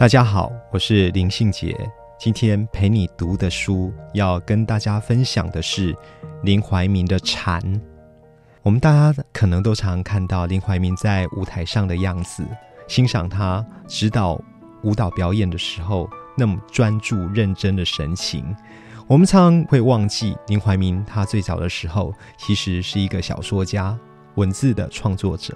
大家好，我是林信杰。今天陪你读的书，要跟大家分享的是林怀民的《蝉》。我们大家可能都常看到林怀民在舞台上的样子，欣赏他指导舞蹈表演的时候。那么专注认真的神情，我们常常会忘记林怀民。他最早的时候其实是一个小说家、文字的创作者。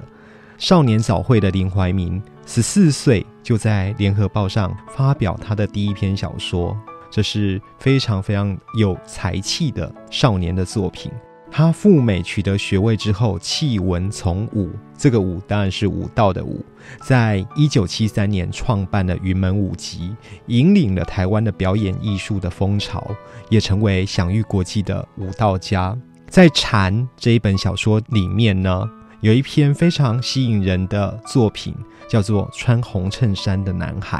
少年早慧的林怀民，十四岁就在《联合报》上发表他的第一篇小说，这是非常非常有才气的少年的作品。他赴美取得学位之后，弃文从武，这个武当然是武道的武。在一九七三年创办了云门舞集，引领了台湾的表演艺术的风潮，也成为享誉国际的武道家。在《禅》这一本小说里面呢，有一篇非常吸引人的作品，叫做《穿红衬衫的男孩》。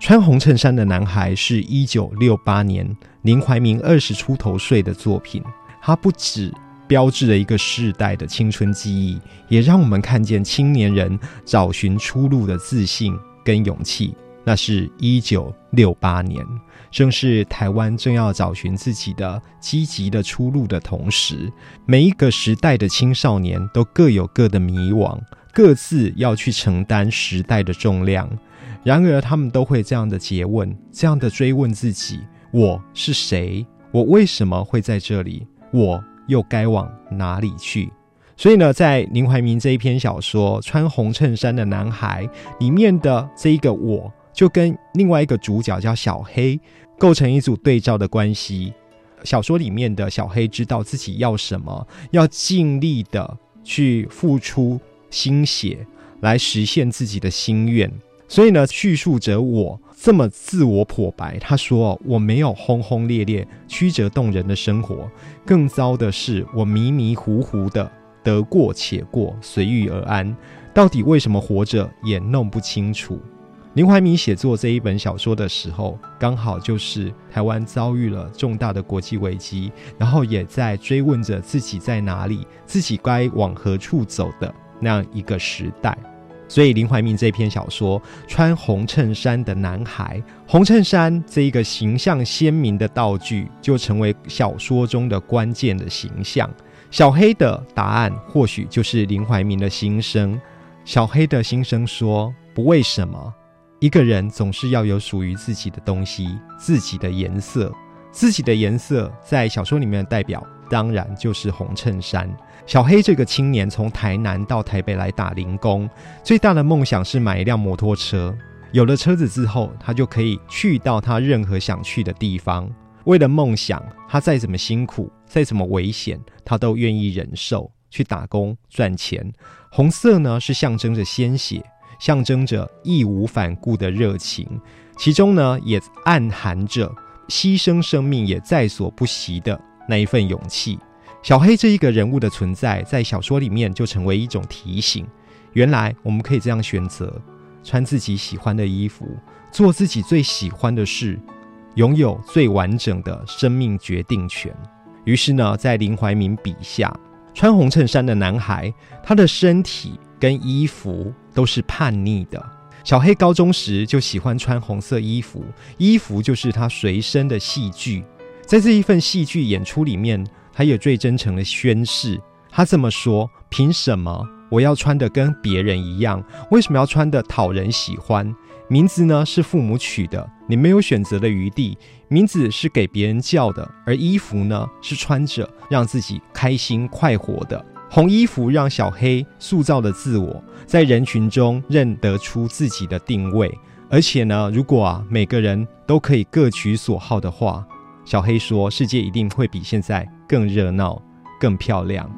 穿红衬衫的男孩是一九六八年林怀民二十出头岁的作品，他不止。标志着一个世代的青春记忆，也让我们看见青年人找寻出路的自信跟勇气。那是一九六八年，正是台湾正要找寻自己的积极的出路的同时，每一个时代的青少年都各有各的迷惘，各自要去承担时代的重量。然而，他们都会这样的诘问，这样的追问自己：我是谁？我为什么会在这里？我。又该往哪里去？所以呢，在林怀民这一篇小说《穿红衬衫的男孩》里面的这一个我，就跟另外一个主角叫小黑构成一组对照的关系。小说里面的小黑知道自己要什么，要尽力的去付出心血来实现自己的心愿。所以呢，叙述者我。这么自我剖白，他说：“我没有轰轰烈烈、曲折动人的生活，更糟的是我迷迷糊糊的，得过且过，随遇而安。到底为什么活着也弄不清楚。”林怀民写作这一本小说的时候，刚好就是台湾遭遇了重大的国际危机，然后也在追问着自己在哪里，自己该往何处走的那样一个时代。所以林怀民这篇小说《穿红衬衫的男孩》，红衬衫这一个形象鲜明的道具，就成为小说中的关键的形象。小黑的答案或许就是林怀民的心声。小黑的心声说：“不为什么，一个人总是要有属于自己的东西，自己的颜色，自己的颜色在小说里面的代表。”当然就是红衬衫。小黑这个青年从台南到台北来打零工，最大的梦想是买一辆摩托车。有了车子之后，他就可以去到他任何想去的地方。为了梦想，他再怎么辛苦，再怎么危险，他都愿意忍受去打工赚钱。红色呢，是象征着鲜血，象征着义无反顾的热情，其中呢，也暗含着牺牲生命也在所不惜的。那一份勇气，小黑这一个人物的存在，在小说里面就成为一种提醒。原来我们可以这样选择：穿自己喜欢的衣服，做自己最喜欢的事，拥有最完整的生命决定权。于是呢，在林怀民笔下，穿红衬衫的男孩，他的身体跟衣服都是叛逆的。小黑高中时就喜欢穿红色衣服，衣服就是他随身的戏剧。在这一份戏剧演出里面，他也最真诚的宣誓。他这么说：“凭什么我要穿的跟别人一样？为什么要穿的讨人喜欢？名字呢是父母取的，你没有选择的余地。名字是给别人叫的，而衣服呢是穿着让自己开心快活的。红衣服让小黑塑造了自我，在人群中认得出自己的定位。而且呢，如果啊每个人都可以各取所好的话。”小黑说：“世界一定会比现在更热闹、更漂亮。”